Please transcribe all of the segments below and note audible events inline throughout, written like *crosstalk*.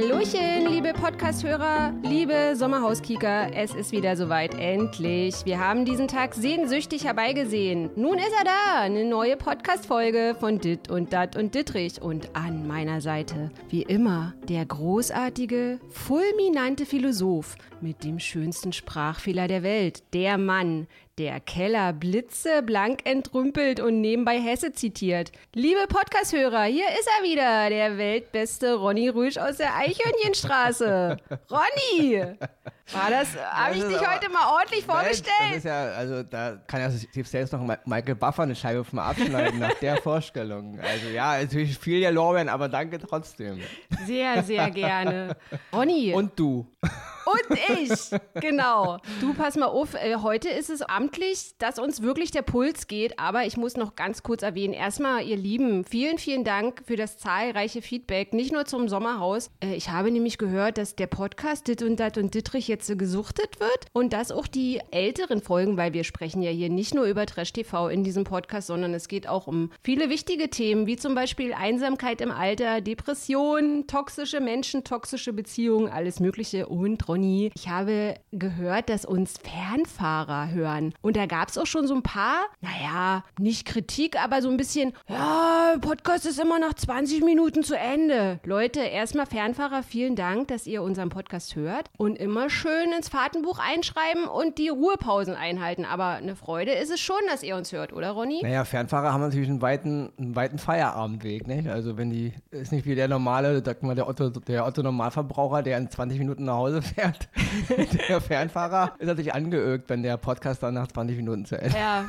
Hallöchen, liebe Podcast-Hörer, liebe Sommerhauskieker. Es ist wieder soweit, endlich. Wir haben diesen Tag sehnsüchtig herbeigesehen. Nun ist er da, eine neue Podcast-Folge von Dit und Dat und Dittrich. Und an meiner Seite, wie immer, der großartige, fulminante Philosoph mit dem schönsten Sprachfehler der Welt. Der Mann, der Keller blitzeblank entrümpelt und nebenbei Hesse zitiert. Liebe Podcast-Hörer, hier ist er wieder, der weltbeste Ronny Rüsch aus der Eichhörnchenstraße. *laughs* Ronny! War das, habe ich dich heute mal ordentlich vorgestellt? Das ist ja, also da kann ja selbst noch Michael Buffer eine Scheibe vom abschneiden nach der Vorstellung. Also ja, natürlich viel ja Lorbeeren, aber danke trotzdem. Sehr, sehr gerne. Ronny. Und du. Und ich, genau. Du pass mal auf, äh, heute ist es amtlich, dass uns wirklich der Puls geht, aber ich muss noch ganz kurz erwähnen. Erstmal, ihr Lieben, vielen, vielen Dank für das zahlreiche Feedback, nicht nur zum Sommerhaus. Äh, ich habe nämlich gehört, dass der Podcast Dit und Dat und Dittrich jetzt gesuchtet wird und dass auch die älteren Folgen, weil wir sprechen ja hier nicht nur über Trash TV in diesem Podcast, sondern es geht auch um viele wichtige Themen, wie zum Beispiel Einsamkeit im Alter, Depression, toxische Menschen, toxische Beziehungen, alles Mögliche und Ronny, ich habe gehört, dass uns Fernfahrer hören. Und da gab es auch schon so ein paar, naja, nicht Kritik, aber so ein bisschen, ja, Podcast ist immer nach 20 Minuten zu Ende. Leute, erstmal Fernfahrer, vielen Dank, dass ihr unseren Podcast hört und immer schön ins Fahrtenbuch einschreiben und die Ruhepausen einhalten. Aber eine Freude ist es schon, dass ihr uns hört, oder Ronny? Naja, Fernfahrer haben natürlich einen weiten, einen weiten Feierabendweg, nicht? Also wenn die, ist nicht wie der normale, sag mal, der Otto, der Otto Normalverbraucher, der in 20 Minuten nach Hause fährt fährt. *laughs* der Fernfahrer ist natürlich angeögt, wenn der Podcast dann nach 20 Minuten zu Ende. Ja.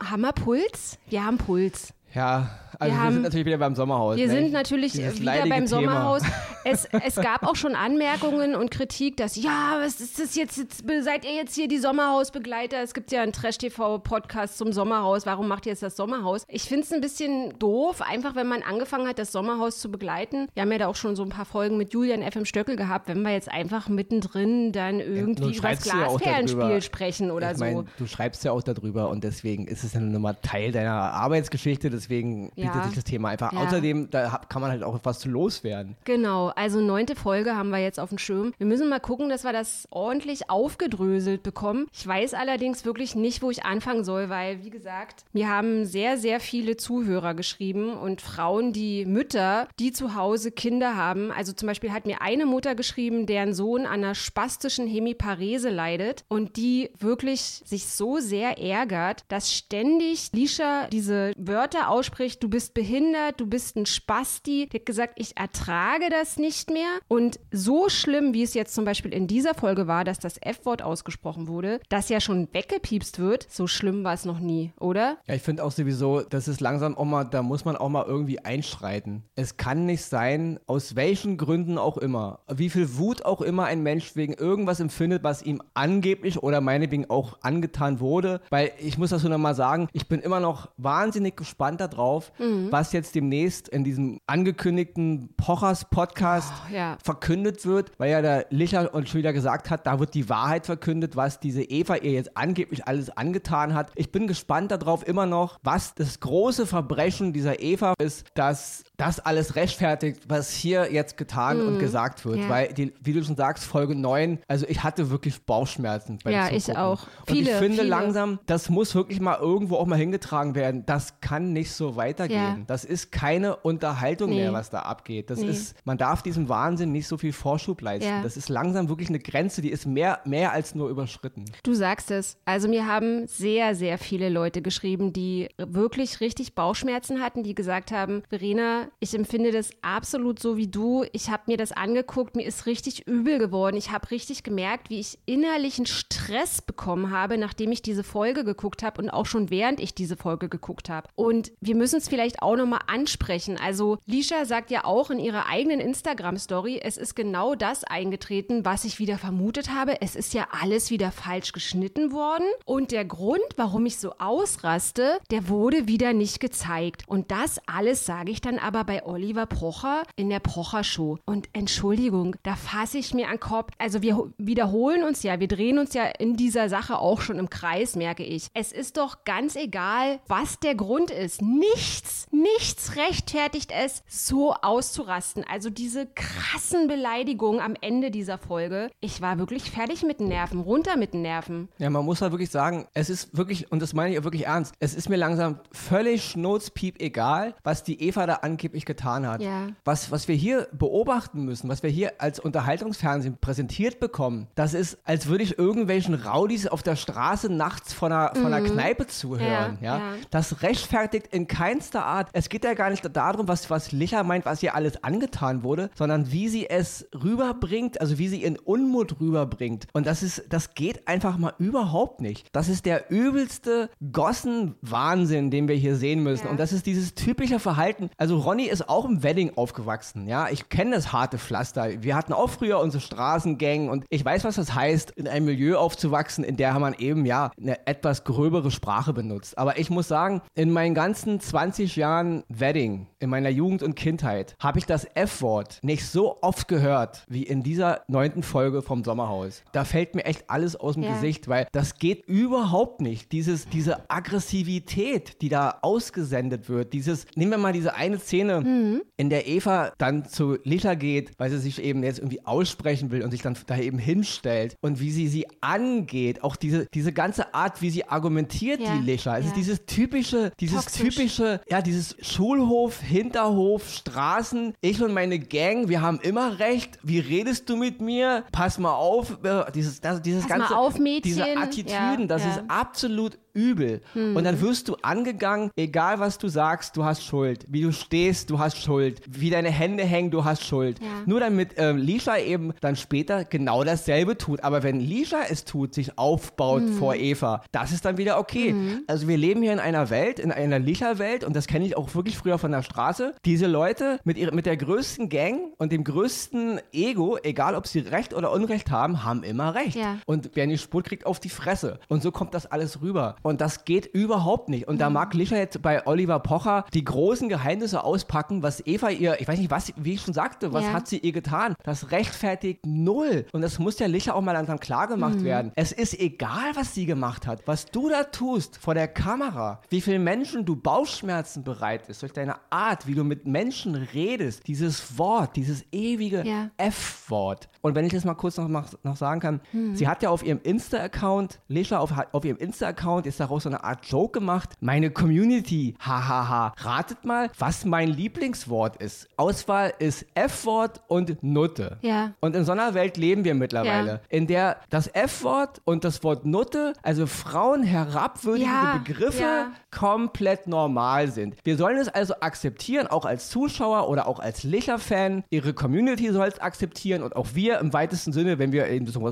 haben wir Puls? Wir haben Puls. Ja, also wir, wir haben, sind natürlich wieder beim Sommerhaus. Wir ne? sind natürlich Dieses wieder beim Thema. Sommerhaus. *laughs* Es, es gab auch schon Anmerkungen und Kritik, dass, ja, was ist das jetzt, jetzt, seid ihr jetzt hier die Sommerhausbegleiter? Es gibt ja einen Trash-TV-Podcast zum Sommerhaus. Warum macht ihr jetzt das Sommerhaus? Ich finde es ein bisschen doof, einfach wenn man angefangen hat, das Sommerhaus zu begleiten. Wir haben ja da auch schon so ein paar Folgen mit Julian FM Stöckel gehabt, wenn wir jetzt einfach mittendrin dann irgendwie ja, über das Glasperlenspiel sprechen oder ich mein, so. Du schreibst ja auch darüber und deswegen ist es dann nochmal Teil deiner Arbeitsgeschichte, deswegen bietet ja. sich das Thema einfach. Ja. Außerdem, da kann man halt auch was loswerden. Genau, also neunte Folge haben wir jetzt auf dem Schirm. Wir müssen mal gucken, dass wir das ordentlich aufgedröselt bekommen. Ich weiß allerdings wirklich nicht, wo ich anfangen soll, weil, wie gesagt, mir haben sehr, sehr viele Zuhörer geschrieben und Frauen, die Mütter, die zu Hause Kinder haben. Also zum Beispiel hat mir eine Mutter geschrieben, deren Sohn an einer spastischen Hemiparese leidet und die wirklich sich so sehr ärgert, dass ständig Lisha diese Wörter ausspricht, du bist behindert, du bist ein Spasti. Die hat gesagt, ich ertrage das nicht mehr. Und so schlimm, wie es jetzt zum Beispiel in dieser Folge war, dass das F-Wort ausgesprochen wurde, das ja schon weggepiepst wird, so schlimm war es noch nie, oder? Ja, ich finde auch sowieso, das ist langsam auch mal, da muss man auch mal irgendwie einschreiten. Es kann nicht sein, aus welchen Gründen auch immer, wie viel Wut auch immer ein Mensch wegen irgendwas empfindet, was ihm angeblich oder meinetwegen auch angetan wurde. Weil ich muss das nur noch mal sagen, ich bin immer noch wahnsinnig gespannt darauf, mhm. was jetzt demnächst in diesem angekündigten Pochers-Podcast Podcast oh, ja. verkündet wird, weil ja der Licher und schon wieder gesagt hat, da wird die Wahrheit verkündet, was diese Eva ihr jetzt angeblich alles angetan hat. Ich bin gespannt darauf immer noch, was das große Verbrechen dieser Eva ist, dass das alles rechtfertigt, was hier jetzt getan mhm. und gesagt wird. Ja. Weil, die, wie du schon sagst, Folge 9, also ich hatte wirklich Bauchschmerzen beim Ja, Zugucken. ich auch. Und viele, ich finde viele. langsam, das muss wirklich mal irgendwo auch mal hingetragen werden. Das kann nicht so weitergehen. Ja. Das ist keine Unterhaltung nee. mehr, was da abgeht. Das nee. ist, man darf darf diesem Wahnsinn nicht so viel Vorschub leisten. Ja. Das ist langsam wirklich eine Grenze, die ist mehr, mehr als nur überschritten. Du sagst es. Also mir haben sehr, sehr viele Leute geschrieben, die wirklich richtig Bauchschmerzen hatten, die gesagt haben, Verena, ich empfinde das absolut so wie du. Ich habe mir das angeguckt, mir ist richtig übel geworden. Ich habe richtig gemerkt, wie ich innerlichen Stress bekommen habe, nachdem ich diese Folge geguckt habe und auch schon während ich diese Folge geguckt habe. Und wir müssen es vielleicht auch nochmal ansprechen. Also Lisha sagt ja auch in ihrer eigenen Instagram Instagram-Story, es ist genau das eingetreten, was ich wieder vermutet habe. Es ist ja alles wieder falsch geschnitten worden. Und der Grund, warum ich so ausraste, der wurde wieder nicht gezeigt. Und das alles sage ich dann aber bei Oliver Pocher in der Pocher-Show. Und Entschuldigung, da fasse ich mir an den Kopf. Also wir wiederholen uns ja, wir drehen uns ja in dieser Sache auch schon im Kreis, merke ich. Es ist doch ganz egal, was der Grund ist. Nichts nichts, nichts rechtfertigt es, so auszurasten. Also diese krassen Beleidigungen am Ende dieser Folge. Ich war wirklich fertig mit den Nerven, runter mit den Nerven. Ja, man muss halt wirklich sagen, es ist wirklich, und das meine ich auch wirklich ernst, es ist mir langsam völlig schnurzpiep egal, was die Eva da angeblich getan hat. Ja. Was, was wir hier beobachten müssen, was wir hier als Unterhaltungsfernsehen präsentiert bekommen, das ist, als würde ich irgendwelchen Raudis auf der Straße nachts von einer, von einer Kneipe zuhören. Ja, Ja, ja. Das rechtfertigt in keinster Art. Es geht ja gar nicht darum, was, was Licher meint, was ihr alles angetan wurde, sondern wie sie es rüberbringt, also wie sie ihren Unmut rüberbringt. Und das ist, das geht einfach mal überhaupt nicht. Das ist der übelste Gossen-Wahnsinn, den wir hier sehen müssen. Ja. Und das ist dieses typische Verhalten. Also Ronny ist auch im Wedding aufgewachsen. Ja, ich kenne das harte Pflaster. Wir hatten auch früher unsere Straßengang und ich weiß, was das heißt, in einem Milieu aufzuwachsen, in der man eben ja eine etwas gröbere Sprache benutzt. Aber ich muss sagen, in meinen ganzen 20 Jahren Wedding, in meiner Jugend und Kindheit, habe ich das F-Wort nicht so oft gehört wie in dieser neunten Folge vom Sommerhaus. Da fällt mir echt alles aus dem Ja. Gesicht, weil das geht überhaupt nicht. Dieses, diese Aggressivität, die da ausgesendet wird, dieses, nehmen wir mal diese eine Szene, in der Eva dann zu Lisha geht, weil sie sich eben jetzt irgendwie aussprechen will und sich dann da eben hinstellt und wie sie sie angeht, auch diese, diese ganze Art, wie sie argumentiert, Ja, die Lisha. Es ja. ist dieses typische, dieses Toxisch. typische, ja, dieses Schulhof, Hinterhof, Straßen, ich und meine Gang, wir haben immer recht. Wie redest du mit mir? Pass mal auf, äh, dieses, das, dieses Pass mal ganze, auf, Mädchen. diese Attitüden, Ja, das ja. Ist absolut übel. Und dann wirst du angegangen, egal was du sagst, du hast Schuld. Wie du stehst, du hast Schuld. Wie deine Hände hängen, du hast Schuld. Ja. Nur damit ähm, Lisha eben dann später genau dasselbe tut. Aber wenn Lisha es tut, sich aufbaut Hm. vor Eva, das ist dann wieder okay. Also wir leben hier in einer Welt, in einer Lisha-Welt und das kenne ich auch wirklich früher von der Straße. Diese Leute mit, ihrer, mit der größten Gang und dem größten Ego, egal ob sie Recht oder Unrecht haben, haben immer Recht. Ja. Und wer nicht Spurt kriegt auf die Fresse. Und so kommt das alles rüber. Und das geht überhaupt nicht. Und da mag Lisha jetzt bei Oliver Pocher die großen Geheimnisse auspacken, was Eva ihr, ich weiß nicht, was, wie ich schon sagte, was Ja. hat sie ihr getan? Das rechtfertigt null. Und das muss der Lisha auch mal langsam klar gemacht werden. Es ist egal, was sie gemacht hat. Was du da tust vor der Kamera, wie vielen Menschen du Bauchschmerzen bereitest, durch deine Art, wie du mit Menschen redest, dieses Wort, dieses ewige Ja. F-Wort. Und wenn ich das mal kurz noch, noch, sagen kann, sie hat ja auf ihrem Insta-Account, Lisha auf, auf ihrem Insta-Account ist daraus so eine Art Joke gemacht. Meine Community, hahaha. Ratet mal, was mein Lieblingswort ist. Auswahl ist F-Wort und Nutte. Ja. Und in so einer Welt leben wir mittlerweile, Ja. in der das F-Wort und das Wort Nutte, also Frauen herabwürdigende Ja, Begriffe, ja. komplett normal sind. Wir sollen es also akzeptieren, auch als Zuschauer oder auch als Licher-Fan. Ihre Community soll es akzeptieren und auch wir im weitesten Sinne, wenn wir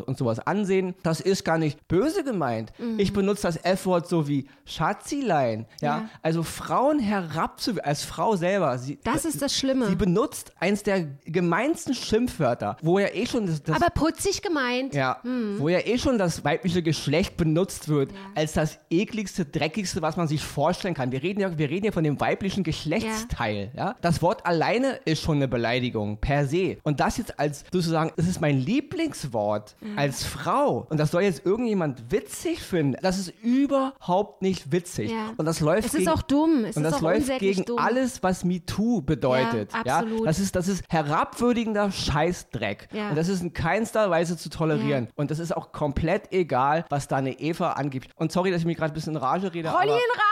uns sowas ansehen. Das ist gar nicht böse gemeint. Ich benutze das F-Wort so wie Schatzilein. Ja? Ja. Also Frauen herabzuwürdigen, als Frau selber. Sie, Das ist das Schlimme. Sie benutzt eins der gemeinsten Schimpfwörter, wo ja eh schon das, das Aber putzig gemeint. ja, wo ja eh schon das weibliche Geschlecht benutzt wird als das ekligste, dreckigste, was man sich vorstellen kann. Wir reden ja, wir reden ja von dem weiblichen Geschlechtsteil. Ja. Das Wort alleine ist schon eine Beleidigung per se. Und das jetzt als sozusagen, es ist mein Lieblingswort als Frau. Und das soll jetzt irgendjemand witzig finden. Das ist überhaupt nicht witzig. Ja. Und das läuft Es ist gegen, auch dumm. Es und ist das läuft gegen dumm. alles, was MeToo bedeutet. Ja, Ja, absolut. Das ist, das ist herabwürdigender Scheißdreck. Ja. Und das ist in keinster Weise zu tolerieren. Ja. Und das ist auch komplett egal, was da eine Eva angibt. Und sorry, dass ich mich gerade ein bisschen in Rage rede. Rolli in Rage!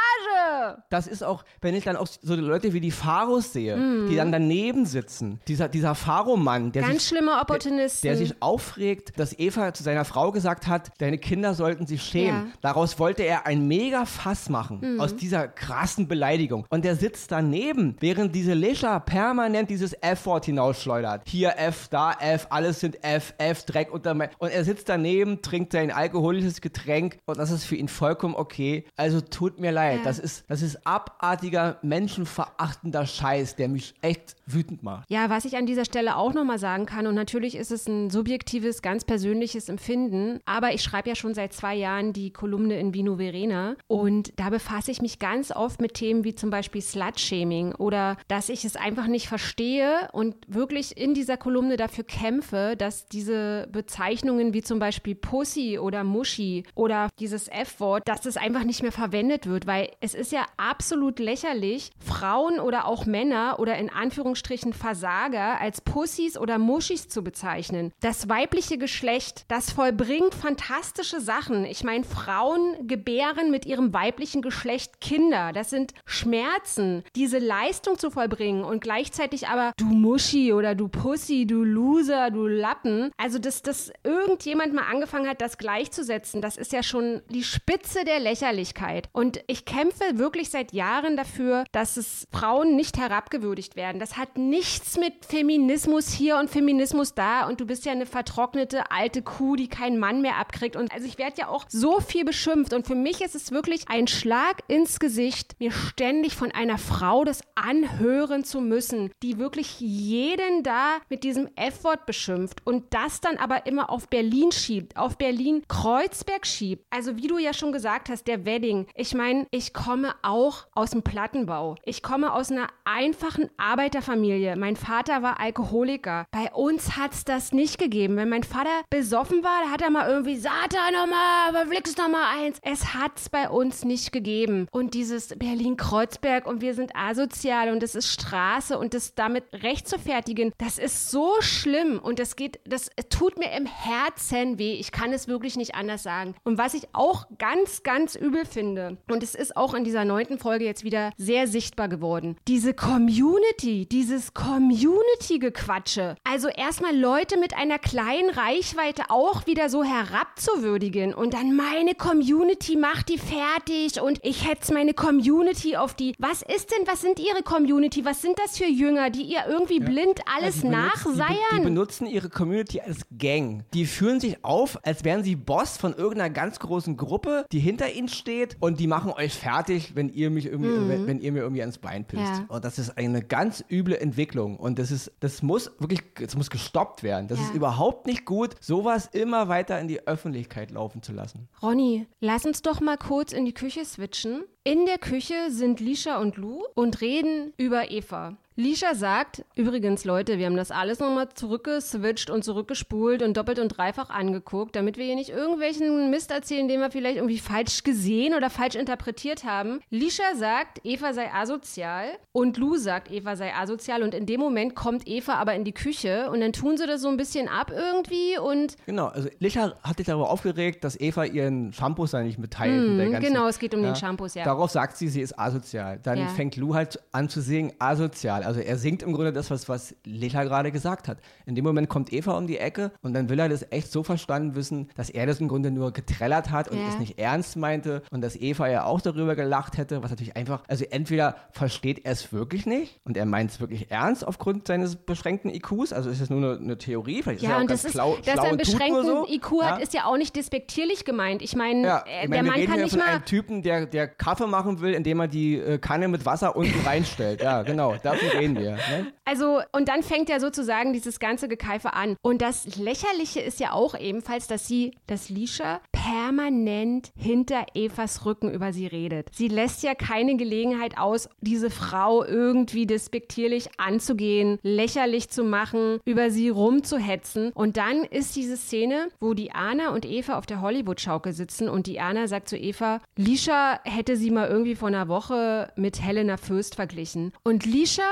das ist auch, wenn ich dann auch so Leute wie die Pharos sehe, die dann daneben sitzen. Dieser, dieser Pharo-Mann, der Mhm. Ganz sich, schlimme der, Opportunisten. der sich aufregt, dass Eva zu seiner Frau gesagt hat, deine Kinder sollten sich schämen. Ja. Mhm. Daraus wollte er ein mega Fass machen, aus dieser krassen Beleidigung. Und der sitzt daneben, während diese Lisha permanent dieses F-Wort hinausschleudert. Hier F, da F, alles sind F, F, Dreck unter mein Und er sitzt daneben, trinkt sein alkoholisches Getränk und das ist für ihn vollkommen okay. Also tut mir leid, Ja. das ist, das ist abartiger, menschenverachtender Scheiß, der mich echt wütend macht. Ja, was ich an dieser Stelle auch nochmal sagen kann, und natürlich ist es ein subjektives, ganz persönliches Empfinden, aber ich schreibe ja schon seit zwei Jahren die Kolumne in Vino Verena und da befasse ich mich ganz oft mit Themen wie zum Beispiel Slut-Shaming oder dass ich es einfach nicht verstehe und wirklich in dieser Kolumne dafür kämpfe, dass diese Bezeichnungen wie zum Beispiel Pussy oder Muschi oder dieses F-Wort, dass es einfach nicht mehr verwendet wird, weil es ist ja absolut lächerlich, Frauen oder auch Männer oder in Anführungsstrichen Versager als Pussys oder Muschis zu bezeichnen. Das weibliche Geschlecht, das vollbringt fantastische Sachen. Ich meine, Frauen gebären mit ihrem weiblichen Geschlecht Kinder. Das sind Schmerzen, diese Leistung zu vollbringen und gleichzeitig aber du Muschi oder du Pussy, du Loser, du Lappen. Also, dass, dass irgendjemand mal angefangen hat, das gleichzusetzen, das ist ja schon die Spitze der Lächerlichkeit. Und ich kämpfe wirklich seit Jahren dafür, dass es Frauen nicht herabgewürdigt werden. Das hat nichts mit Feminismus hier und Feminismus da und du bist ja eine vertrocknete alte Kuh, die keinen Mann mehr abkriegt. Und also ich werde ja auch so viel beschimpft und für mich ist es wirklich ein Schlag ins Gesicht, mir ständig von einer Frau das anhören zu müssen, die wirklich jeden da mit diesem F-Wort beschimpft und das dann aber immer auf Berlin schiebt, auf Berlin Kreuzberg schiebt. Also wie du ja schon gesagt hast, der Wedding. Ich meine, ich komme auch aus dem Plattenbau. Ich komme aus einer einfachen Arbeiterfamilie. Mein Vater war Alkoholiker. Bei uns hat es das nicht gegeben. Wenn mein Vater besoffen war, da hat er mal irgendwie, Satan nochmal, verflixt nochmal eins. Es hat es bei uns nicht gegeben. Und dieses Berlin-Kreuzberg und wir sind asozial und es ist Straße und das damit recht zu fertigen, das ist so schlimm und das geht, das tut mir im Herzen weh. Ich kann es wirklich nicht anders sagen. Und was ich auch ganz, ganz übel finde, und es ist auch in dieser neunten Folge jetzt wieder sehr sichtbar geworden, diese Community, dieses Community-Gequatsche. Also erstmal Leute mit einer kleinen Reichweite auch wieder so herabzuwürdigen und dann meine Community macht die fertig und ich hetze meine Community auf die. Was ist denn, was sind ihre Community? Was sind das für Jünger, die ihr irgendwie ja. blind alles ja, nachseiern? Die, die, benutzen ihre Community als Gang. Die fühlen sich auf, als wären sie Boss von irgendeiner ganz großen Gruppe, die hinter ihnen steht und die machen euch fertig, wenn ihr mich irgendwie, mhm. wenn, wenn, ihr mir irgendwie ans Bein pisst. Ja. Und das ist eine ganz üble Entwicklung und das ist, das muss wirklich, das muss gestoppt werden. Das ist überhaupt nicht gut, sowas immer weiter in die Öffentlichkeit laufen zu lassen. Ronny, lass uns doch mal kurz in die Küche switchen. In der Küche sind Lisha und Lou und reden über Eva. Lisha sagt, übrigens Leute, wir haben das alles nochmal zurückgeswitcht und zurückgespult und doppelt und dreifach angeguckt, damit wir hier nicht irgendwelchen Mist erzählen, den wir vielleicht irgendwie falsch gesehen oder falsch interpretiert haben. Lisha sagt, Eva sei asozial und Lou sagt, Eva sei asozial und in dem Moment kommt Eva aber in die Küche und dann tun sie das so ein bisschen ab irgendwie und... Genau, also Lisha hat sich darüber aufgeregt, dass Eva ihren Shampoos da nicht mitteilt. Mm, genau, es geht um ja, den Shampoos, ja. Darauf sagt sie, sie ist asozial. Dann ja. fängt Lou halt an zu singen, asozial. Also er singt im Grunde das, was, was Lecha gerade gesagt hat. In dem Moment kommt Eva um die Ecke und dann will er das echt so verstanden wissen, dass er das im Grunde nur getrellert hat und ja. es nicht ernst meinte und dass Eva ja auch darüber gelacht hätte, was natürlich einfach, also entweder versteht er es wirklich nicht und er meint es wirklich ernst aufgrund seines beschränkten IQs, also ist es nur eine, eine Theorie, vielleicht ja, ist er und das ist, schlau, dass er einen beschränkten so. IQ hat, ja? ist ja auch nicht despektierlich gemeint. Ich meine, ja, ich äh, mein, der Mann kann nicht mal... Typen, der, der Kaffee machen will, indem er die äh, Kanne mit Wasser unten reinstellt. Ja, genau, dafür reden wir. Ne? Also, und dann fängt ja sozusagen dieses ganze Gekeife an. Und das Lächerliche ist ja auch ebenfalls, dass sie, dass Lisha permanent hinter Evas Rücken über sie redet. Sie lässt ja keine Gelegenheit aus, diese Frau irgendwie despektierlich anzugehen, lächerlich zu machen, über sie rumzuhetzen. Und dann ist diese Szene, wo die Anna und Eva auf der Hollywood-Schaukel sitzen und die Anna sagt zu Eva, Lisha hätte sie mal irgendwie vor einer Woche mit Helena Fürst verglichen. Und Lisha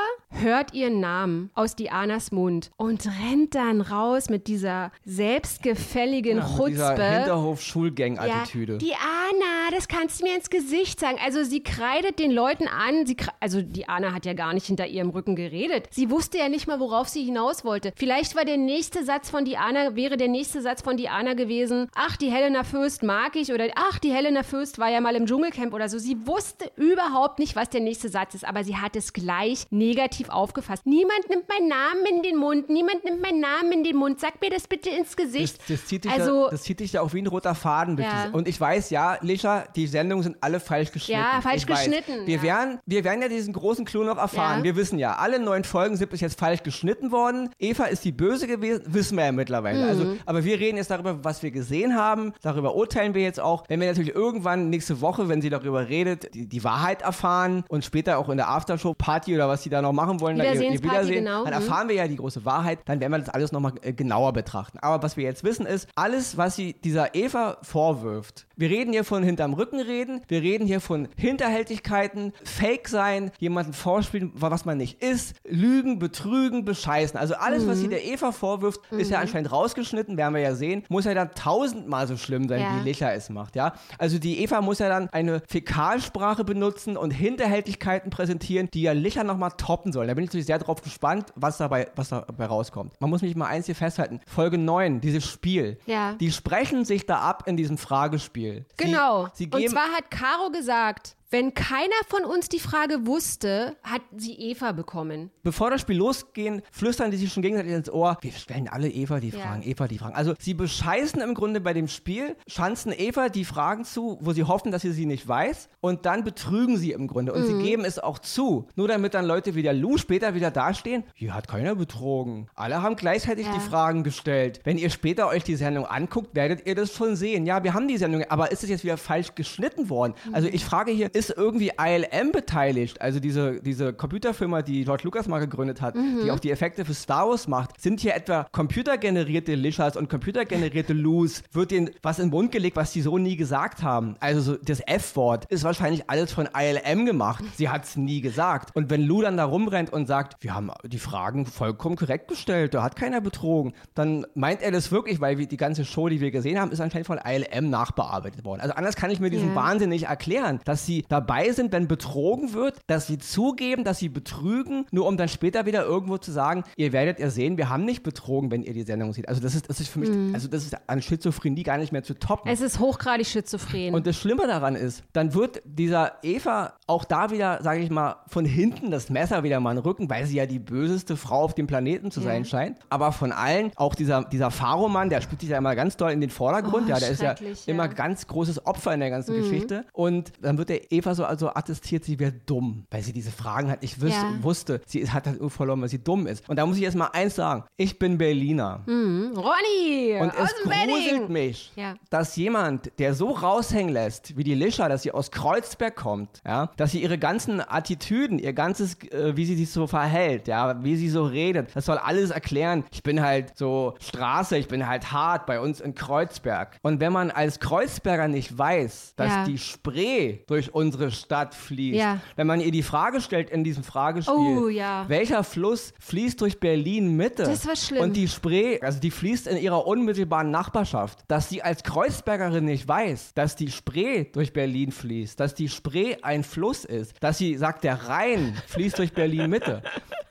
hört ihren Namen aus Dianas Mund und rennt dann raus mit dieser selbstgefälligen ja, Chutzpe. Hinterhof-Schulgang-Attitüde. Ja, Diana, das kannst du mir ins Gesicht sagen. Also sie kreidet den Leuten an, sie, also Diana hat ja gar nicht hinter ihrem Rücken geredet. Sie wusste ja nicht mal, worauf sie hinaus wollte. Vielleicht war der nächste Satz von Diana, wäre der nächste Satz von Diana gewesen, ach, die Helena Fürst mag ich oder ach, die Helena Fürst war ja mal im Dschungelcamp oder so. Sie wusste überhaupt nicht, was der nächste Satz ist, aber sie hat es gleich negativ aufgefasst. Niemand nimmt meinen Namen in den Mund, niemand nimmt meinen Namen in den Mund. Sag mir das bitte ins Gesicht. Das, das zieht dich also, ja, das zieht dich ja auch wie ein roter Faden. Ja. Und ich weiß, ja, Lisha, die Sendungen sind alle falsch geschnitten. Ja, falsch ich geschnitten. Wir, ja. werden, wir werden ja diesen großen Clou noch erfahren. Ja. Wir wissen ja, alle neun Folgen sind bis jetzt falsch geschnitten worden. Eva ist die Böse gewesen, wissen wir ja mittlerweile. Mhm. Also, aber wir reden jetzt darüber, was wir gesehen haben. Darüber urteilen wir jetzt auch. Wenn wir natürlich irgendwann nächste Woche, wenn sie darüber redet, die, die Wahrheit erfahren und später auch in der Aftershow-Party oder was sie da noch machen wollen, dann, ihr, ihr Wiedersehen, genau. dann mhm. erfahren wir ja die große Wahrheit. Dann werden wir das alles nochmal äh, genauer betrachten. Aber was wir jetzt wissen ist, alles, was sie dieser Eva vorwirft, Wir reden hier von hinterm Rücken reden, wir reden hier von Hinterhältigkeiten, Fake sein, jemanden vorspielen, was man nicht ist, lügen, betrügen, bescheißen. Also alles, mhm. was sie der Eva vorwirft, mhm. ist ja mhm. anscheinend rausgeschnitten, werden wir ja sehen, muss ja dann tausendmal so schlimm sein, ja. wie Licha es macht, ja. Also die Eva muss ja dann eine Fäkalsprache benutzen und Hinterhältigkeiten präsentieren, die ja Licha nochmal toppen sollen. Da bin ich natürlich sehr drauf gespannt, was dabei, was dabei rauskommt. Man muss mich mal eins hier festhalten. Folge 9, dieses Spiel. Ja. Die sprechen sich da ab in diesem Fragespiel. Genau. Sie, sie und zwar hat Caro gesagt, wenn keiner von uns die Frage wusste, hat sie Eva bekommen. Bevor das Spiel losgehen, flüstern die sich schon gegenseitig ins Ohr. Wir stellen alle Eva die Fragen, ja. Eva die Fragen. Also sie bescheißen im Grunde bei dem Spiel, schanzen Eva die Fragen zu, wo sie hoffen, dass sie sie nicht weiß. Und dann betrügen sie im Grunde. Und mhm. sie geben es auch zu. Nur damit dann Leute wie der Lou später wieder dastehen. Hier hat keiner betrogen. Alle haben gleichzeitig ja. die Fragen gestellt. Wenn ihr später euch die Sendung anguckt, werdet ihr das schon sehen. Ja, wir haben die Sendung, aber ist es jetzt wieder falsch geschnitten worden? Mhm. Also ich frage hier, ist ist irgendwie ILM beteiligt, also diese, diese Computerfirma, die George Lucas mal gegründet hat, mhm. die auch die Effekte für Star Wars macht, sind hier etwa computergenerierte Lishas und computergenerierte Lus? Wird denen was in den Mund gelegt, was die so nie gesagt haben? Also so das F-Wort ist wahrscheinlich alles von ILM gemacht. Sie hat es nie gesagt. Und wenn Lou dann da rumrennt und sagt, wir haben die Fragen vollkommen korrekt gestellt, da hat keiner betrogen, dann meint er das wirklich, weil die ganze Show, die wir gesehen haben, ist anscheinend von ILM nachbearbeitet worden. Also anders kann ich mir diesen yeah. Wahnsinn nicht erklären, dass sie dabei sind, wenn betrogen wird, dass sie zugeben, dass sie betrügen, nur um dann später wieder irgendwo zu sagen, ihr werdet ja sehen, wir haben nicht betrogen, wenn ihr die Sendung seht. Also das ist, das ist für mich, mhm. also das ist an Schizophrenie gar nicht mehr zu toppen. Es ist hochgradig schizophren. Und das Schlimme daran ist, dann wird dieser Eva auch da wieder, sage ich mal, von hinten das Messer wieder mal in den Rücken, weil sie ja die böseste Frau auf dem Planeten zu ja. sein scheint. Aber von allen, auch dieser, dieser Pharaoh-Mann, der spielt sich ja immer ganz doll in den Vordergrund. Oh, ja, der ist ja, ja, immer ganz großes Opfer in der ganzen mhm. Geschichte. Und dann wird der Eva so also so attestiert, sie wäre dumm, weil sie diese Fragen halt nicht wüs ja. wusste. Sie hat halt verloren, weil sie dumm ist. Und da muss ich erst mal eins sagen. Ich bin Berliner. Mhm. Ronny! Und es gruselt mich, ja. dass jemand, der so raushängen lässt, wie die Lischa, dass sie aus Kreuzberg kommt, ja, dass sie ihre ganzen Attitüden, ihr ganzes, äh, wie sie sich so verhält, ja, wie sie so redet, das soll alles erklären. Ich bin halt so Straße, ich bin halt hart bei uns in Kreuzberg. Und wenn man als Kreuzberger nicht weiß, dass ja. die Spree durch unsere Stadt fließt. Ja. Wenn man ihr die Frage stellt in diesem Fragespiel, oh, ja. welcher Fluss fließt durch Berlin Mitte? Das war schlimm. Und die Spree, also die fließt in ihrer unmittelbaren Nachbarschaft, dass sie als Kreuzbergerin nicht weiß, dass die Spree durch Berlin fließt, dass die Spree ein Fluss ist, dass sie sagt, der Rhein fließt durch Berlin Mitte.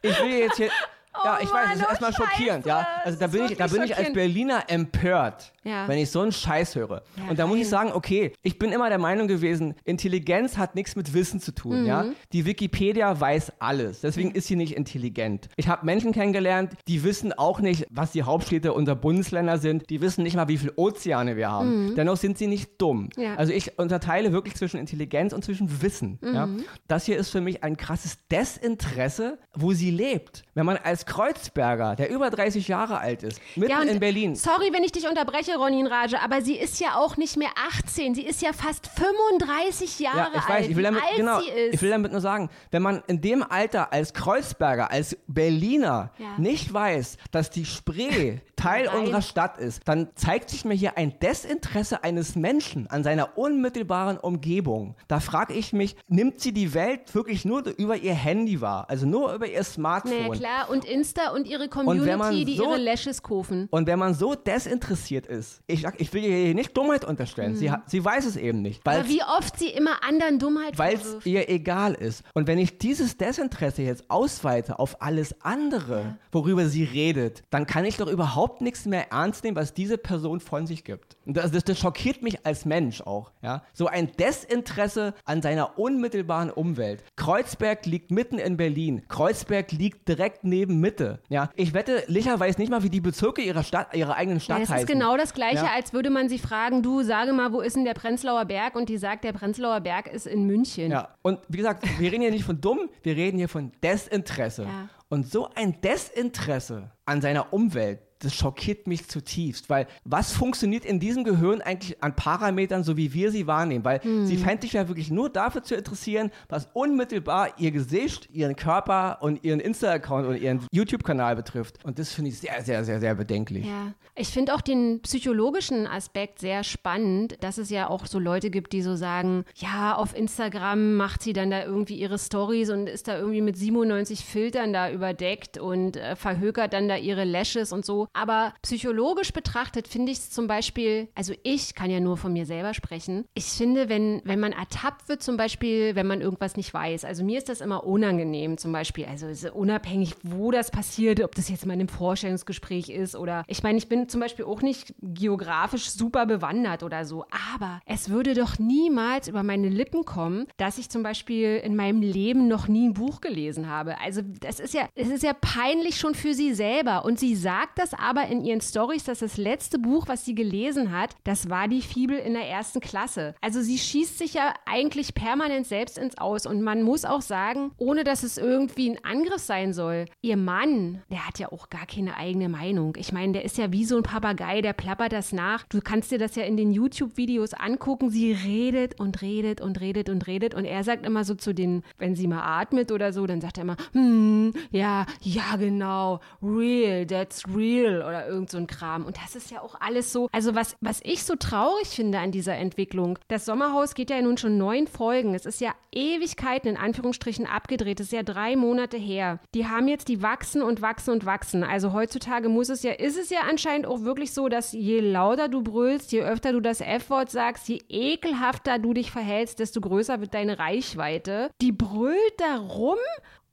Ich will jetzt hier *laughs* ja, ich weiß, es ist erstmal oh, schockierend, ja. Also da bin ich, da bin ich als Berliner empört, ja. wenn ich so einen Scheiß höre. Ja, und da muss ich sagen, okay, ich bin immer der Meinung gewesen, Intelligenz hat nichts mit Wissen zu tun, mhm. ja. Die Wikipedia weiß alles, deswegen ist sie nicht intelligent. Ich habe Menschen kennengelernt, die wissen auch nicht, was die Hauptstädte unserer Bundesländer sind, die wissen nicht mal, wie viele Ozeane wir haben. Mhm. Dennoch sind sie nicht dumm. Ja. Also ich unterteile wirklich zwischen Intelligenz und zwischen Wissen, mhm. ja. Das hier ist für mich ein krasses Desinteresse, wo sie lebt. Wenn man als Kreuzberger, der über 30 Jahre alt ist, mitten in Berlin. Sorry, wenn ich dich unterbreche, Ronin Rage, aber sie ist ja auch nicht mehr 18, sie ist ja fast 35 Jahre ja, ich weiß, alt. Ich will damit, genau, ich will damit nur sagen, wenn man in dem Alter als Kreuzberger, als Berliner ja. nicht weiß, dass die Spree Teil Nein. unserer Stadt ist, dann zeigt sich mir hier ein Desinteresse eines Menschen an seiner unmittelbaren Umgebung. Da frage ich mich, nimmt sie die Welt wirklich nur über ihr Handy wahr? Also nur über ihr Smartphone? Na klar, und Insta und ihre Community, und die so, ihre Lashes kaufen. Und wenn man so desinteressiert ist, ich, ich will ihr hier nicht Dummheit unterstellen, mhm. sie, sie weiß es eben nicht. Aber wie oft sie immer anderen Dummheit Weil es ihr egal ist. Und wenn ich dieses Desinteresse jetzt ausweite auf alles andere, ja. worüber sie redet, dann kann ich doch überhaupt nichts mehr ernst nehmen, was diese Person von sich gibt. Und das, das, das schockiert mich als Mensch auch. Ja? So ein Desinteresse an seiner unmittelbaren Umwelt. Kreuzberg liegt mitten in Berlin. Kreuzberg liegt direkt neben Mitte. Ja, ich wette, Licher weiß nicht mal, wie die Bezirke ihrer Stadt, ihrer eigenen Stadt ja, das heißen. Das ist genau das Gleiche, ja. als würde man sie fragen, du sage mal, wo ist denn der Prenzlauer Berg? Und die sagt, der Prenzlauer Berg ist in München. Ja, und wie gesagt, wir reden hier nicht von dumm, wir reden hier von Desinteresse. Ja. Und so ein Desinteresse an seiner Umwelt, das schockiert mich zutiefst, weil was funktioniert in diesem Gehirn eigentlich an Parametern, so wie wir sie wahrnehmen? Weil hm. sie scheint sich ja wirklich nur dafür zu interessieren, was unmittelbar ihr Gesicht, ihren Körper und ihren Insta-Account und ihren YouTube-Kanal betrifft. Und das finde ich sehr, sehr, sehr, sehr bedenklich. Ja, ich finde auch den psychologischen Aspekt sehr spannend, dass es ja auch so Leute gibt, die so sagen, ja, auf Instagram macht sie dann da irgendwie ihre Stories und ist da irgendwie mit 97 Filtern da überdeckt und äh, verhökert dann da ihre Lashes und so. Aber psychologisch betrachtet finde ich es zum Beispiel, also ich kann ja nur von mir selber sprechen. Ich finde, wenn, wenn man ertappt wird, zum Beispiel, wenn man irgendwas nicht weiß, also mir ist das immer unangenehm, zum Beispiel, also unabhängig, wo das passiert, ob das jetzt mal in einem Vorstellungsgespräch ist oder ich meine, ich bin zum Beispiel auch nicht geografisch super bewandert oder so, aber es würde doch niemals über meine Lippen kommen, dass ich zum Beispiel in meinem Leben noch nie ein Buch gelesen habe. Also das ist ja, es ist ja peinlich schon für sie selber und sie sagt das aber in ihren Stories, dass das letzte Buch, was sie gelesen hat, das war die Fibel in der ersten Klasse. Also sie schießt sich ja eigentlich permanent selbst ins Aus und man muss auch sagen, ohne dass es irgendwie ein Angriff sein soll, ihr Mann, der hat ja auch gar keine eigene Meinung. Ich meine, der ist ja wie so ein Papagei, der plappert das nach. Du kannst dir das ja in den YouTube-Videos angucken. Sie redet und redet und redet und redet und er sagt immer so zu den, wenn sie mal atmet oder so, dann sagt er immer, hm, ja, ja, genau, real, that's real oder irgend so ein Kram. Und das ist ja auch alles so, also was, was ich so traurig finde an dieser Entwicklung, das Sommerhaus geht ja nun schon neun Folgen. Es ist ja Ewigkeiten in Anführungsstrichen abgedreht. Es ist ja drei Monate her. Die haben jetzt, die wachsen und wachsen und wachsen. Also heutzutage muss es ja, ist es ja anscheinend auch wirklich so, dass je lauter du brüllst, je öfter du das F-Wort sagst, je ekelhafter du dich verhältst, desto größer wird deine Reichweite. Die brüllt da rum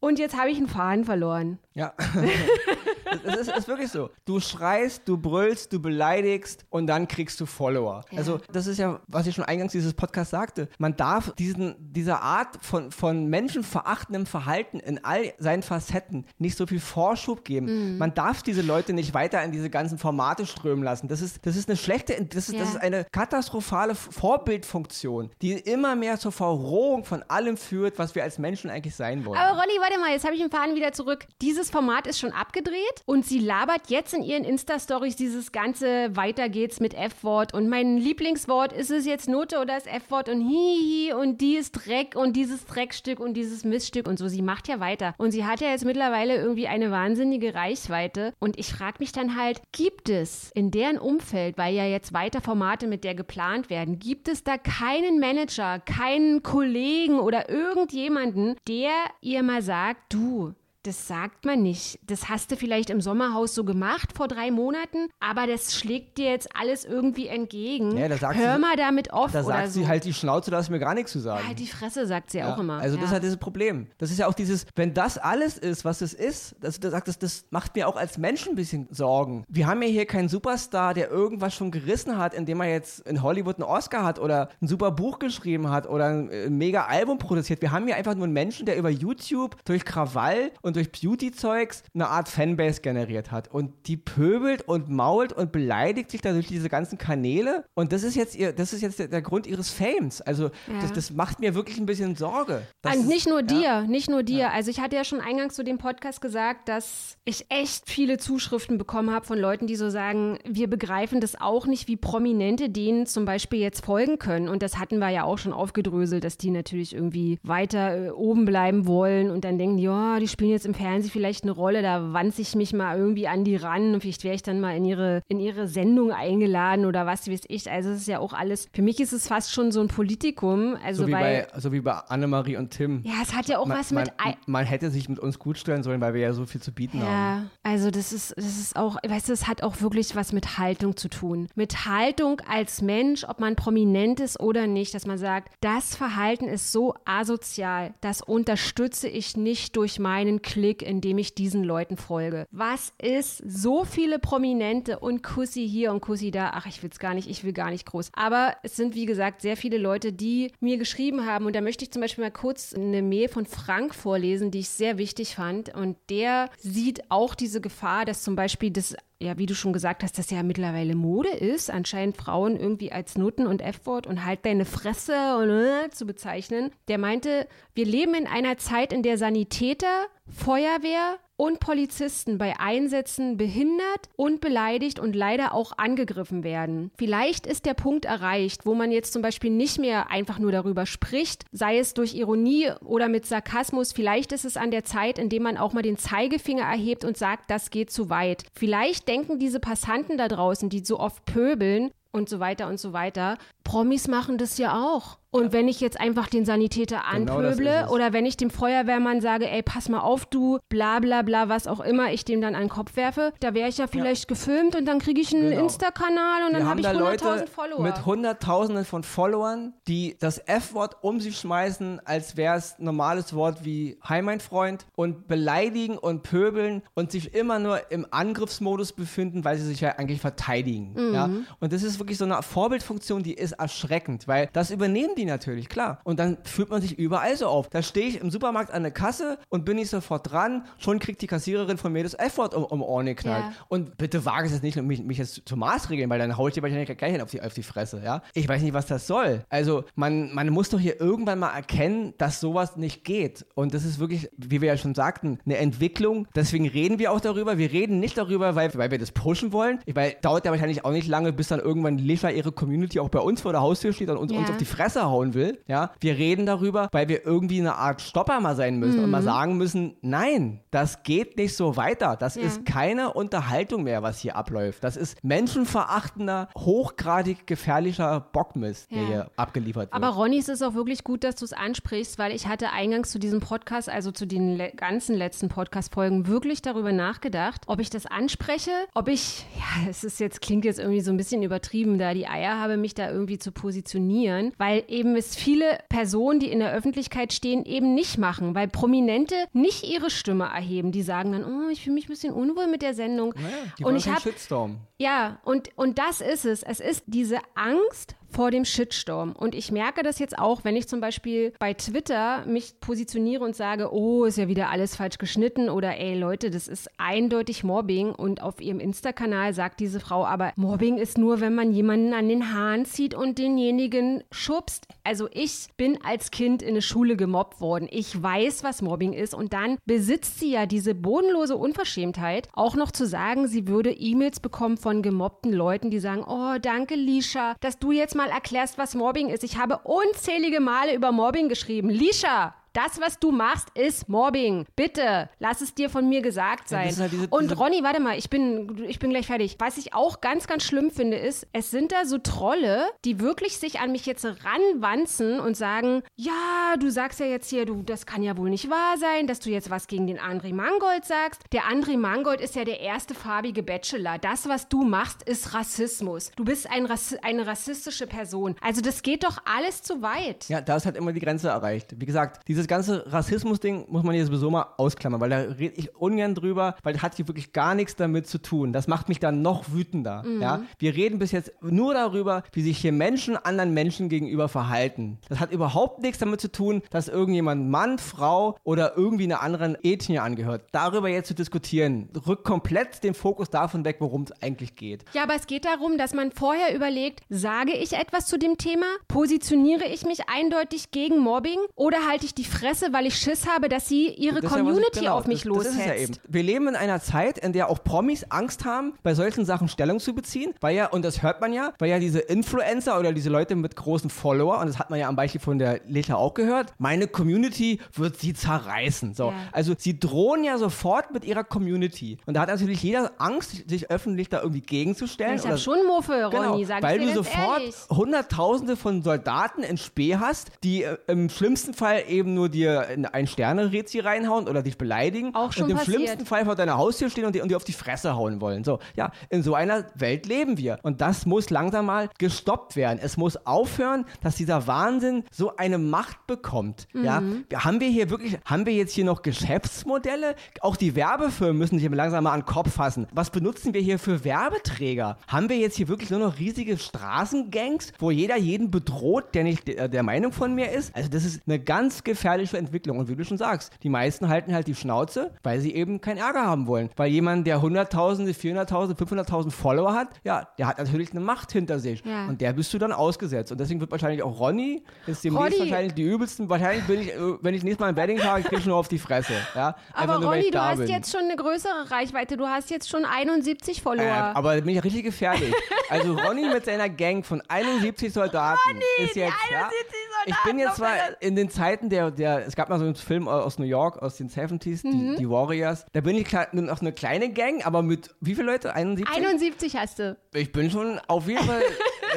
und jetzt habe ich einen Faden verloren. Ja, *laughs* es ist, ist, wirklich so. Du schreist, du brüllst, du beleidigst und dann kriegst du Follower. Ja. Also das ist ja, was ich schon eingangs dieses Podcast sagte. Man darf diesen, dieser Art von, von menschenverachtendem Verhalten in all seinen Facetten nicht so viel Vorschub geben. Mhm. Man darf diese Leute nicht weiter in diese ganzen Formate strömen lassen. Das ist, das ist eine schlechte, das ist, ja. das ist eine katastrophale Vorbildfunktion, die immer mehr zur Verrohung von allem führt, was wir als Menschen eigentlich sein wollen. Aber Ronny, warte mal, jetzt habe ich den Faden wieder zurück. Dieses Format ist schon abgedreht und sie labert jetzt in ihren Insta-Stories dieses ganze Weiter geht's mit F-Wort und mein Lieblingswort ist es jetzt Note oder das F-Wort und hihi und die ist Dreck und dieses Dreckstück und dieses Miststück und so. Sie macht ja weiter und sie hat ja jetzt mittlerweile irgendwie eine wahnsinnige Reichweite und ich frage mich dann halt, gibt es in deren Umfeld, weil ja jetzt weiter Formate mit der geplant werden, gibt es da keinen Manager, keinen Kollegen oder irgendjemanden, der ihr mal sagt, du, das sagt man nicht. Das hast du vielleicht im Sommerhaus so gemacht vor drei Monaten, aber das schlägt dir jetzt alles irgendwie entgegen. Ja, da Hör sie, mal damit auf. Da sagt sie halt die Schnauze, da ist mir gar nichts zu sagen. Halt die Fresse, sagt sie ja, auch immer. Also ja. das ist halt dieses Problem. Das ist ja auch dieses, wenn das alles ist, was es ist, das, das, das, das macht mir auch als Mensch ein bisschen Sorgen. Wir haben ja hier keinen Superstar, der irgendwas schon gerissen hat, indem er jetzt in Hollywood einen Oscar hat oder ein super Buch geschrieben hat oder ein, ein mega Album produziert. Wir haben hier einfach nur einen Menschen, der über YouTube durch Krawall und und durch Beauty-Zeugs eine Art Fanbase generiert hat. Und die pöbelt und mault und beleidigt sich dadurch diese ganzen Kanäle. Und das ist jetzt ihr, das ist jetzt der, der Grund ihres Fames. Also ja. das, das, macht mir wirklich ein bisschen Sorge. Und nicht nur dir, ja. nicht nur dir. Ja. Also ich hatte ja schon eingangs zu dem Podcast gesagt, dass ich echt viele Zuschriften bekommen habe von Leuten, die so sagen, wir begreifen das auch nicht, wie Prominente denen zum Beispiel jetzt folgen können. Und das hatten wir ja auch schon aufgedröselt, dass die natürlich irgendwie weiter äh, oben bleiben wollen und dann denken, ja, die spielen jetzt jetzt im Fernsehen vielleicht eine Rolle, da wandse ich mich mal irgendwie an die ran und vielleicht wäre ich dann mal in ihre, in ihre Sendung eingeladen oder was weiß ich. Also es ist ja auch alles, für mich ist es fast schon so ein Politikum. Also so, wie weil, bei, so wie bei Annemarie und Tim. Ja, es hat ja auch man, was man, mit... Man hätte sich mit uns gut stellen sollen, weil wir ja so viel zu bieten ja, haben. Ja, also das ist, das ist auch, weißt du, es hat auch wirklich was mit Haltung zu tun. Mit Haltung als Mensch, ob man prominent ist oder nicht, dass man sagt, das Verhalten ist so asozial, das unterstütze ich nicht durch meinen Klick, indem ich diesen Leuten folge. Was ist so viele Prominente und Kussi hier und Kussi da? Ach, ich will es gar nicht, ich will gar nicht groß. Aber es sind, wie gesagt, sehr viele Leute, die mir geschrieben haben. Und da möchte ich zum Beispiel mal kurz eine Mail von Frank vorlesen, die ich sehr wichtig fand. Und der sieht auch diese Gefahr, dass zum Beispiel das ja, wie du schon gesagt hast, das ja mittlerweile Mode ist, anscheinend Frauen irgendwie als Nutten und F-Wort und halt deine Fresse und, äh, zu bezeichnen. Der meinte, wir leben in einer Zeit, in der Sanitäter, Feuerwehr und Polizisten bei Einsätzen behindert und beleidigt und leider auch angegriffen werden. Vielleicht ist der Punkt erreicht, wo man jetzt zum Beispiel nicht mehr einfach nur darüber spricht, sei es durch Ironie oder mit Sarkasmus. Vielleicht ist es an der Zeit, in dem man auch mal den Zeigefinger erhebt und sagt, das geht zu weit. Vielleicht denken diese Passanten da draußen, die so oft pöbeln, und so weiter und so weiter. Promis machen das ja auch. Und wenn ich jetzt einfach den Sanitäter Genau anpöble oder wenn ich dem Feuerwehrmann sage, ey, pass mal auf, du, bla bla bla, was auch immer, ich dem dann an den Kopf werfe, da wäre ich ja vielleicht gefilmt und dann kriege ich einen Genau. Insta-Kanal und Wir dann habe ich da 100.000 Leute Follower. mit Hunderttausenden von Followern, die das F-Wort um sich schmeißen, als wäre es ein normales Wort wie Hi, mein Freund, und beleidigen und pöbeln und sich immer nur im Angriffsmodus befinden, weil sie sich ja eigentlich verteidigen. Mhm. Ja? Und das ist wirklich so eine Vorbildfunktion, die ist erschreckend, weil das übernehmen die natürlich, klar. Und dann fühlt man sich überall so auf. Da stehe ich im Supermarkt an der Kasse und bin ich sofort dran, schon kriegt die Kassiererin von mir das F-Wort um, um Ohren geknallt. Ja. Und bitte wage es jetzt nicht, mich, mich jetzt zu maßregeln, weil dann hau ich dir wahrscheinlich gleich auf die, auf die Fresse, ja? Ich weiß nicht, was das soll. Also, man, man muss doch hier irgendwann mal erkennen, dass sowas nicht geht. Und das ist wirklich, wie wir ja schon sagten, eine Entwicklung. Deswegen reden wir auch darüber. Wir reden nicht darüber, weil, weil wir das pushen wollen. Weil dauert ja wahrscheinlich auch nicht lange, bis dann irgendwann Lisha ihre Community auch bei uns vor der Haustür steht und uns, Ja. uns auf die Fresse hauen will. Ja? Wir reden darüber, weil wir irgendwie eine Art Stopper mal sein müssen und mal sagen müssen, nein, das geht nicht so weiter. Das Ja. ist keine Unterhaltung mehr, was hier abläuft. Das ist menschenverachtender, hochgradig gefährlicher Bockmist, der Ja. hier abgeliefert wird. Aber Ronny, es ist auch wirklich gut, dass du es ansprichst, weil ich hatte eingangs zu diesem Podcast, also zu den le ganzen letzten Podcast-Folgen, wirklich darüber nachgedacht, ob ich das anspreche, ob ich, ja, es ist jetzt, klingt jetzt irgendwie so ein bisschen übertrieben, da die Eier habe, mich da irgendwie zu positionieren, weil eben es viele Personen, die in der Öffentlichkeit stehen, eben nicht machen, weil Prominente nicht ihre Stimme erheben. Die sagen dann, oh, ich fühle mich ein bisschen unwohl mit der Sendung. naja, die Und ich habe Shitstorm. ja, und, und das ist es. Es ist diese Angst vor dem Shitstorm. Und ich merke das jetzt auch, wenn ich zum Beispiel bei Twitter mich positioniere und sage, oh, ist ja wieder alles falsch geschnitten oder ey Leute, das ist eindeutig Mobbing. Und auf ihrem Insta-Kanal sagt diese Frau aber, Mobbing ist nur, wenn man jemanden an den Haaren zieht und denjenigen schubst. Also ich bin als Kind in eine Schule gemobbt worden. Ich weiß, was Mobbing ist. Und dann besitzt sie ja diese bodenlose Unverschämtheit, auch noch zu sagen, sie würde E-Mails bekommen von gemobbten Leuten, die sagen, oh, danke, Lisha, dass du jetzt mal erklärst, was Mobbing ist. Ich habe unzählige Male über Mobbing geschrieben. Lisha, das, was du machst, ist Mobbing. Bitte, lass es dir von mir gesagt Ja, sein. ist halt diese- und diese- Ronny, warte mal, ich bin, ich bin gleich fertig. Was ich auch ganz, ganz schlimm finde, ist, es sind da so Trolle, die wirklich sich an mich jetzt ranwanzen und sagen, ja, du sagst ja jetzt hier, du, das kann ja wohl nicht wahr sein, dass du jetzt was gegen den André Mangold sagst. Der André Mangold ist ja der erste farbige Bachelor. Das, was du machst, ist Rassismus. Du bist ein Rassi eine rassistische Person. Also das geht doch alles zu weit. Ja, da ist halt immer die Grenze erreicht. Wie gesagt, dieses ganze Rassismus-Ding muss man hier sowieso mal ausklammern, weil da rede ich ungern drüber, weil das hat hier wirklich gar nichts damit zu tun. Das macht mich dann noch wütender. Ja? Wir reden bis jetzt nur darüber, wie sich hier Menschen anderen Menschen gegenüber verhalten. Das hat überhaupt nichts damit zu tun, dass irgendjemand Mann, Frau oder irgendwie einer anderen Ethnie angehört. Darüber jetzt zu diskutieren, rückt komplett den Fokus davon weg, worum es eigentlich geht. Ja, aber es geht darum, dass man vorher überlegt, sage ich etwas zu dem Thema? Positioniere ich mich eindeutig gegen Mobbing? Oder halte ich die Fresse, weil ich Schiss habe, dass sie ihre Das ist ja, ich- Community genau, auf mich das, das ist ja eben. Wir leben in einer Zeit, in der auch Promis Angst haben, bei solchen Sachen Stellung zu beziehen, weil ja, und das hört man ja, weil ja diese Influencer oder diese Leute mit großen Follower, und das hat man ja am Beispiel von der Leta auch gehört, meine Community wird sie zerreißen. So. Ja. Also sie drohen ja sofort mit ihrer Community. Und da hat natürlich jeder Angst, sich öffentlich da irgendwie gegenzustellen. Ich habe schon Muffe, Ronny, Genau, sag weil du sofort ehrlich. Hunderttausende von Soldaten in Spee hast, die äh, im schlimmsten Fall eben nur dir in ein Sterne-Rezi reinhauen oder dich beleidigen. Auch schon und im passiert. schlimmsten Fall vor deiner Haustür stehen und dir, und dir auf die Fresse hauen wollen. So, ja, in so einer Welt leben wir. Und das muss langsam mal gestoppt werden. Es muss aufhören, dass dieser Wahnsinn so eine Macht bekommt. Ja, Mhm. wir- haben wir hier wirklich, haben wir jetzt hier noch Geschäftsmodelle? Auch die Werbefirmen müssen sich langsam mal an den Kopf fassen. Was benutzen wir hier für Werbeträger? Haben wir jetzt hier wirklich nur noch riesige Straßengangs, wo jeder jeden bedroht, der nicht der, der Meinung von mir ist? Also das ist eine ganz gefährliche gefährliche Entwicklung. Und wie du schon sagst, die meisten halten halt die Schnauze, weil sie eben keinen Ärger haben wollen. Weil jemand, der hunderttausende, vierhunderttausende, fünfhunderttausend Follower hat, ja, der hat natürlich eine Macht hinter sich. Ja. Und der bist du dann ausgesetzt. Und deswegen wird wahrscheinlich auch Ronny, ist demnächst Ronny. wahrscheinlich die übelsten, wahrscheinlich bin ich, äh, wenn ich nächstes Mal ein Wedding fahre, krieg ich nur auf die Fresse. Ja? Aber nur, Ronny, du hast bin. jetzt schon eine größere Reichweite. Du hast jetzt schon 71 Follower. Äh, aber da bin ich richtig gefährlich. Also Ronny mit seiner Gang von 71 Soldaten *laughs* ist jetzt. ja, 71 ich bin Soldaten jetzt zwar in den Zeiten der, der, es gab mal so einen Film aus New York, aus den 70s, Mhm. die, die Warriors. Da bin ich noch eine kleine Gang, aber mit, wie viele Leute? 71? 71 hast du. Ich bin schon auf jeden Fall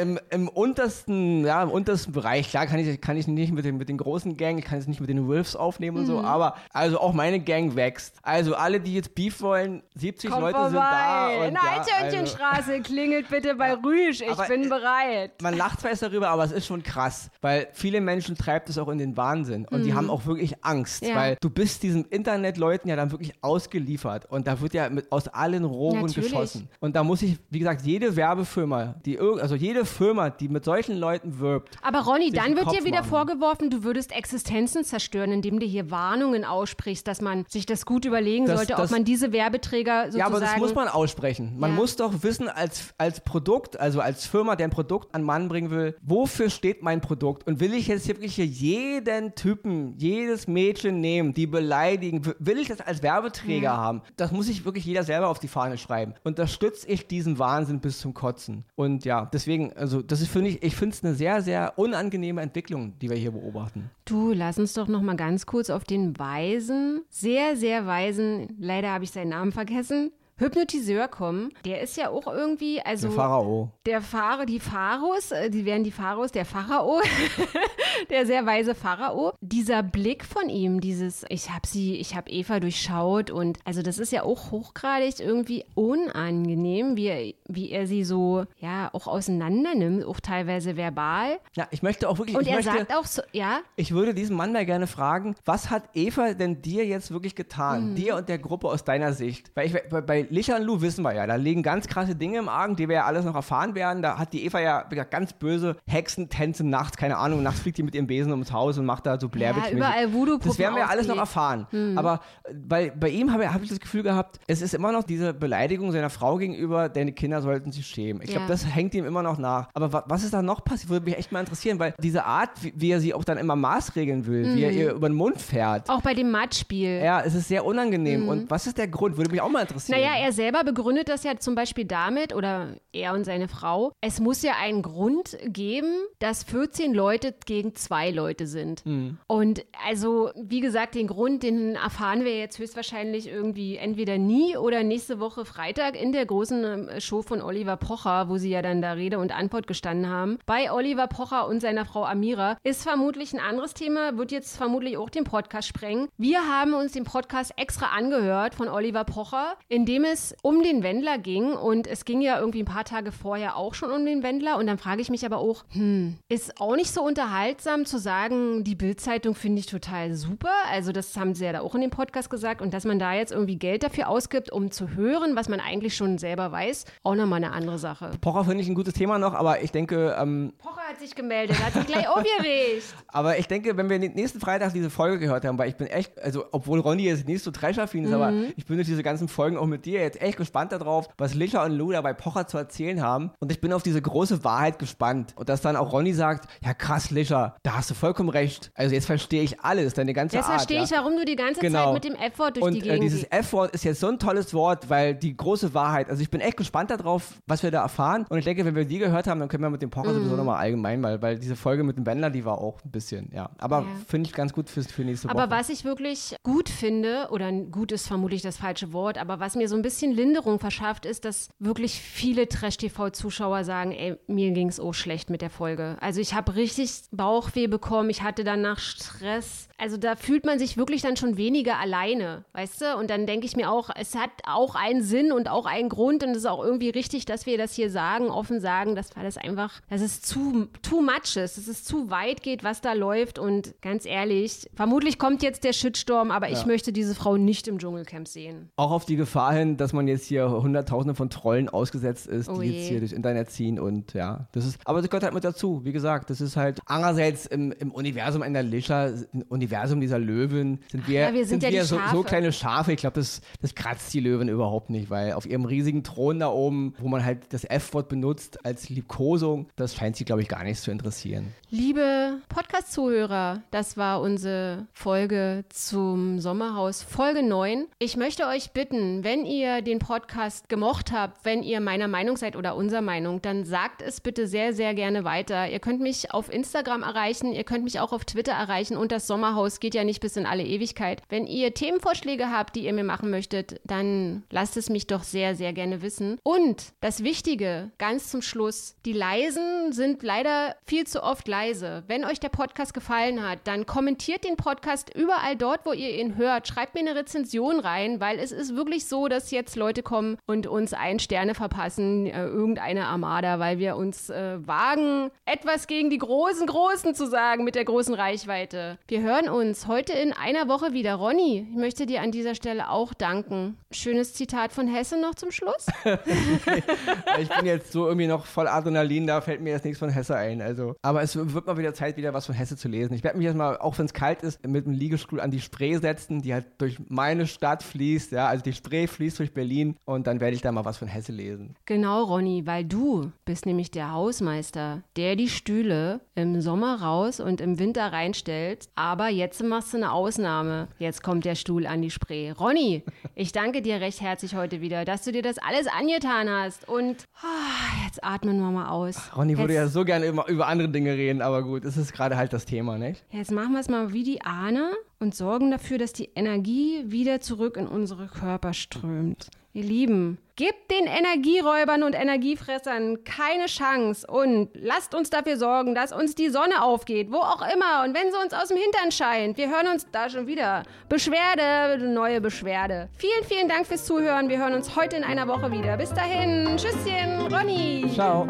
im, im untersten, ja, im untersten Bereich. Klar kann ich, kann ich nicht mit den, mit den großen Gang, ich kann es nicht mit den Wolves aufnehmen und so, Mhm. aber also auch meine Gang wächst. Also alle, die jetzt Beef wollen, 70 Komm Leute sind da. vorbei. Und In ja, also, klingelt bitte bei Rüsch. Ich Aber, bin äh, bereit. man lacht zwar jetzt darüber, aber es ist schon krass, weil viele Menschen treibt es auch in den Wahnsinn und die haben auch wirklich Angst, Mhm. Ja. weil du bist diesen Internetleuten ja dann wirklich ausgeliefert und da wird ja mit, aus allen Rohren Natürlich. geschossen. Und da muss ich, wie gesagt, jede Werbefirma, die also jede Firma, die mit solchen Leuten wirbt, Aber Ronny, dann wird dir wieder machen. vorgeworfen, du würdest Existenzen zerstören, indem du hier Warnungen aussprichst, dass man sich das gut überlegen Das- sollte, das- ob man diese Werbeträger sozusagen... Ja, aber das muss man aussprechen. Man Ja. muss doch wissen, als, als Produkt, also als Firma, der ein Produkt an Mann bringen will, wofür steht mein Produkt? Und will ich jetzt wirklich hier jeden Typen, jedes Mädchen nehmen, die beleidigen? Will ich das als Werbeträger haben? Das muss sich wirklich jeder selber auf die Fahne schreiben. Unterstütze ich diesen Wahnsinn bis zum Kotzen. Und ja, deswegen, also das ist, finde ich, ich finde es eine sehr, sehr unangenehme Entwicklung, die wir hier beobachten. Du, lass uns doch noch mal ganz kurz auf den weisen, sehr, sehr weisen, leider habe ich seinen Namen vergessen, Hypnotiseur kommen. Der ist ja auch irgendwie, also Der Pharao. der Fahrer, die Pharaos, äh, die wären die Pharaos, der Pharao, *laughs* der sehr weise Pharao. Dieser Blick von ihm, dieses, ich habe sie, ich habe Eva durchschaut und also das ist ja auch hochgradig irgendwie unangenehm, wie er, wie er sie so, ja, auch auseinander nimmt, auch teilweise verbal. Ja, ich möchte auch wirklich, Und ich er möchte, sagt auch so, ja, Ich würde diesen Mann mal gerne fragen, was hat Eva denn dir jetzt wirklich getan? Mhm. Dir und der Gruppe aus deiner Sicht? Weil ich, bei, bei Und Lou wissen wir ja, da liegen ganz krasse Dinge im Argen, die wir ja alles noch erfahren werden. Da hat die Eva ja ganz böse Hexentänze nachts, keine Ahnung, nachts fliegt die mit ihrem Besen ums Haus und macht da so Blairwitch. Ja, überall Voodoo-Puppen Das werden wir ja alles noch erfahren. Aber äh, bei, bei ihm habe hab ich das Gefühl gehabt, es ist immer noch diese Beleidigung seiner Frau gegenüber, deine Kinder sollten sich schämen. Ich glaube, Ja. das hängt ihm immer noch nach. Aber wa was ist da noch passiert? Würde mich echt mal interessieren, weil diese Art, wie, wie er sie auch dann immer maßregeln will, wie er ihr über den Mund fährt, auch bei dem Mattspiel. ja, es ist sehr unangenehm. Und was ist der Grund? Würde mich auch mal interessieren. Naja, er selber begründet das ja zum Beispiel damit, oder er und seine Frau, es muss ja einen Grund geben, dass 14 Leute gegen zwei Leute sind. Mhm. Und also, wie gesagt, den Grund, den erfahren wir jetzt höchstwahrscheinlich irgendwie entweder nie oder nächste Woche Freitag in der großen ähm, Show von Oliver Pocher, wo sie ja dann da Rede und Antwort gestanden haben. Bei Oliver Pocher und seiner Frau Amira ist vermutlich ein anderes Thema, wird jetzt vermutlich auch den Podcast sprengen. Wir haben uns den Podcast extra angehört von Oliver Pocher, in dem es um den Wendler ging und es ging ja irgendwie ein paar Tage vorher auch schon um den Wendler und dann frage ich mich aber auch, hm, ist auch nicht so unterhaltsam zu sagen, die Bildzeitung finde ich total super. Also das haben sie ja da auch in dem Podcast gesagt und dass man da jetzt irgendwie Geld dafür ausgibt, um zu hören, was man eigentlich schon selber weiß, auch nochmal eine andere Sache. Pocher finde ich ein gutes Thema noch, aber ich denke, ähm, Pocher hat sich gemeldet, hat sich gleich aufgeregt. *laughs* aber ich denke, wenn wir nächsten Freitag diese Folge gehört haben, weil ich bin echt, also obwohl Ronny jetzt nicht so trashaffin ist, aber Mhm. ich bin durch diese ganzen Folgen auch mit dir jetzt echt gespannt darauf, was Licha und Lou da bei Pocher zu erzählen haben. Und ich bin auf diese große Wahrheit gespannt. Und dass dann auch Ronny sagt, ja krass, Licha, da hast du vollkommen recht. Also jetzt verstehe ich alles, deine ganze Jetzt Art. verstehe ja. ich, warum du die ganze Genau. Zeit mit dem F-Wort durch Und die äh, Gegend dieses gehst. F-Wort ist jetzt so ein tolles Wort, weil die große Wahrheit, also ich bin echt gespannt darauf, was wir da erfahren. Und ich denke, wenn wir die gehört haben, dann können wir mit dem Pocher Mhm. sowieso nochmal allgemein mal, weil diese Folge mit dem Wendler, die war auch ein bisschen, ja. Aber Ja. finde ich ganz gut für, für nächste Woche. Aber was ich wirklich gut finde, oder gut ist vermutlich das falsche Wort, aber was mir so ein bisschen Linderung verschafft, ist, dass wirklich viele Trash-TV-Zuschauer sagen, ey, mir ging es auch schlecht mit der Folge. Also ich habe richtig Bauchweh bekommen, ich hatte danach Stress. Also da fühlt man sich wirklich dann schon weniger alleine, weißt du? Und dann denke ich mir auch, es hat auch einen Sinn und auch einen Grund und es ist auch irgendwie richtig, dass wir das hier sagen, offen sagen, dass das einfach, dass es zu too much ist, dass es zu weit geht, was da läuft und ganz ehrlich, vermutlich kommt jetzt der Shitstorm, aber ich Ja. möchte diese Frau nicht im Dschungelcamp sehen. auch auf die Gefahr hin, dass man jetzt hier hunderttausende von Trollen ausgesetzt ist, Oh die je. jetzt hier durchs Internet ziehen und ja, das ist, aber das gehört halt mit dazu. Wie gesagt, das ist halt andererseits im, im Universum einer Lischer, im Universum dieser Löwen sind wir, ja, wir sind ja die so, so kleine Schafe. Ich glaube, das, das kratzt die Löwen überhaupt nicht, weil auf ihrem riesigen Thron da oben, wo man halt das F-Wort benutzt als Liebkosung, das scheint sie, glaube ich, gar nicht zu interessieren. Liebe Podcast-Zuhörer, das war unsere Folge zum Sommerhaus, Folge 9. Ich möchte euch bitten, wenn ihr den Podcast gemocht habt, wenn ihr meiner Meinung seid oder unserer Meinung, dann sagt es bitte sehr, sehr gerne weiter. Ihr könnt mich auf Instagram erreichen, ihr könnt mich auch auf Twitter erreichen und das Sommerhaus geht ja nicht bis in alle Ewigkeit. Wenn ihr Themenvorschläge habt, die ihr mir machen möchtet, dann lasst es mich doch sehr, sehr gerne wissen. Und das Wichtige, ganz zum Schluss, die Leisen sind leider viel zu oft leise. Wenn euch der Podcast gefallen hat, dann kommentiert den Podcast überall dort, wo ihr ihn hört. Schreibt mir eine Rezension rein, weil es ist wirklich so, dass jetzt Leute kommen und uns ein Sterne verpassen, äh, irgendeine Armada, weil wir uns äh, wagen, etwas gegen die großen Großen zu sagen mit der großen Reichweite. Wir hören uns heute in einer Woche wieder. Ronny, ich möchte dir an dieser Stelle auch danken. Schönes Zitat von Hesse noch zum Schluss. *laughs* ich bin jetzt so irgendwie noch voll Adrenalin, da fällt mir jetzt nichts von Hesse ein. Also. Aber es wird mal wieder Zeit, wieder was von Hesse zu lesen. Ich werde mich jetzt mal, auch wenn es kalt ist, mit dem Liegestuhl an die Spree setzen, die halt durch meine Stadt fließt. Ja, also die Spree fließt durch Berlin und dann werde ich da mal was von Hesse lesen. Genau, Ronny, weil du bist nämlich der Hausmeister, der die Stühle im Sommer raus und im Winter reinstellt. Aber jetzt machst du eine Ausnahme. Jetzt kommt der Stuhl an die Spree. Ronny, *laughs* ich danke dir recht herzlich heute wieder, dass du dir das alles angetan hast. Und ah, jetzt atmen wir mal aus. Ronny würde jetzt, ja so gerne über, über andere Dinge reden, aber gut, es ist gerade halt das Thema, nicht? Jetzt machen wir es mal wie die Ahne und sorgen dafür, dass die Energie wieder zurück in unsere Körper strömt. Ihr Lieben, gebt den Energieräubern und Energiefressern keine Chance und lasst uns dafür sorgen, dass uns die Sonne aufgeht, wo auch immer und wenn sie uns aus dem Hintern scheint. Wir hören uns da schon wieder. Beschwerde, neue Beschwerde. Vielen, vielen Dank fürs Zuhören. Wir hören uns heute in einer Woche wieder. Bis dahin. Tschüsschen, Ronny. Ciao.